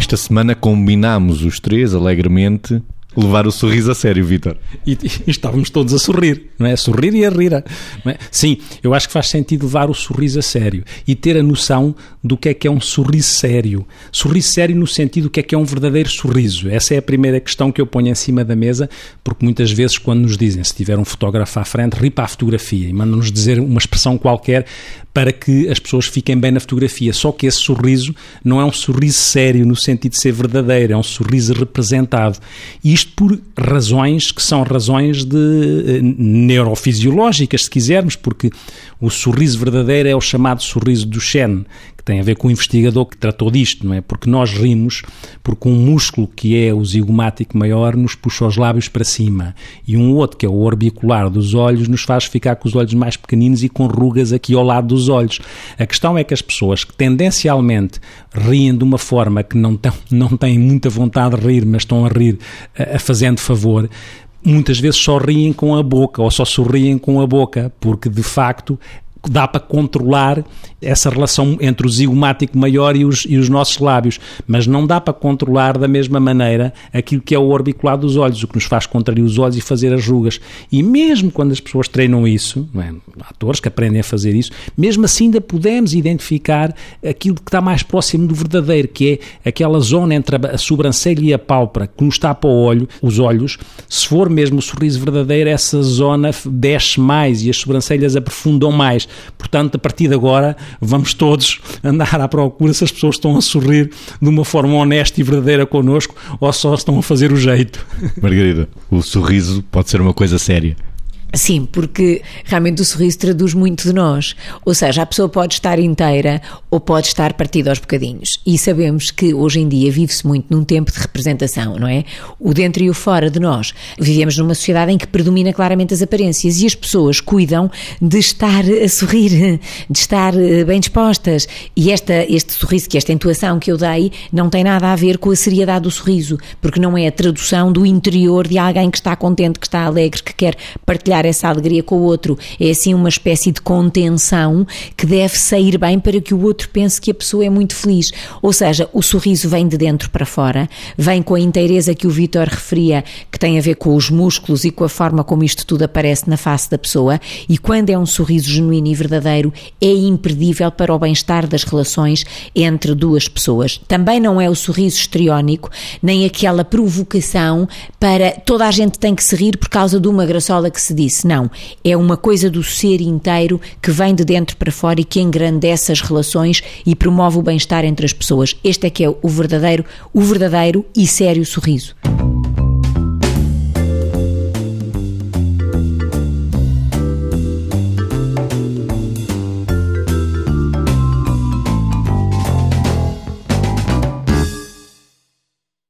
Esta semana combinámos os três alegremente levar o sorriso a sério, Vitor. E, e, estávamos todos a sorrir, não é? A sorrir e a rir. É? Sim, eu acho que faz sentido levar o sorriso a sério e ter a noção do que é que é um sorriso sério. Sorriso sério no sentido do que é que é um verdadeiro sorriso. Essa é a primeira questão que eu ponho em cima da mesa, porque muitas vezes quando nos dizem, se tiver um fotógrafo à frente, ripa a fotografia e mandam-nos dizer uma expressão qualquer para que as pessoas fiquem bem na fotografia. Só que esse sorriso não é um sorriso sério no sentido de ser verdadeiro, é um sorriso representado. E isto por razões que são razões de eh, neurofisiológicas, se quisermos, porque o sorriso verdadeiro é o chamado sorriso do Shen, que tem a ver com o investigador que tratou disto, não é? Porque nós rimos porque um músculo que é o zigomático maior nos puxa os lábios para cima e um outro que é o orbicular dos olhos nos faz ficar com os olhos mais pequeninos e com rugas aqui ao lado dos olhos. A questão é que as pessoas que tendencialmente riem de uma forma que não, tão, não têm muita vontade de rir, mas estão a rir a, a fazendo favor, muitas vezes só riem com a boca ou só sorriem com a boca, porque de facto dá para controlar essa relação entre o zigomático maior e os, e os nossos lábios, mas não dá para controlar da mesma maneira aquilo que é o orbicular dos olhos, o que nos faz contrair os olhos e fazer as rugas. E mesmo quando as pessoas treinam isso, é? atores que aprendem a fazer isso, mesmo assim ainda podemos identificar aquilo que está mais próximo do verdadeiro, que é aquela zona entre a sobrancelha e a pálpebra que nos tapa o olho, os olhos. Se for mesmo o sorriso verdadeiro, essa zona desce mais e as sobrancelhas aprofundam mais. Portanto, a partir de agora, vamos todos andar à procura se as pessoas estão a sorrir de uma forma honesta e verdadeira connosco ou só estão a fazer o jeito. Margarida, o sorriso pode ser uma coisa séria. Sim, porque realmente o sorriso traduz muito de nós. Ou seja, a pessoa pode estar inteira ou pode estar partida aos bocadinhos. E sabemos que hoje em dia vive-se muito num tempo de representação, não é? O dentro e o fora de nós. Vivemos numa sociedade em que predomina claramente as aparências e as pessoas cuidam de estar a sorrir, de estar eh, bem dispostas. E esta, este sorriso, que esta intuação que eu dei, não tem nada a ver com a seriedade do sorriso, porque não é a tradução do interior de alguém que está contente, que está alegre, que quer partilhar partilhar essa alegria com o outro. É assim uma espécie de contenção que deve sair bem para que o outro pense que a pessoa é muito feliz. Ou seja, o sorriso vem de dentro para fora, vem com a inteireza que o Vitor referia, que tem a ver com os músculos e com a forma como isto tudo aparece na face da pessoa. E quando é um sorriso genuíno e verdadeiro, é imperdível para o bem-estar das relações entre duas pessoas. Também não é o sorriso estriónico, nem aquela provocação para toda a gente tem que se rir por causa de uma graçola que se diz disse, não, é uma coisa do ser inteiro que vem de dentro para fora e que engrandece as relações e promove o bem-estar entre as pessoas. Este é que é o verdadeiro, o verdadeiro e sério sorriso.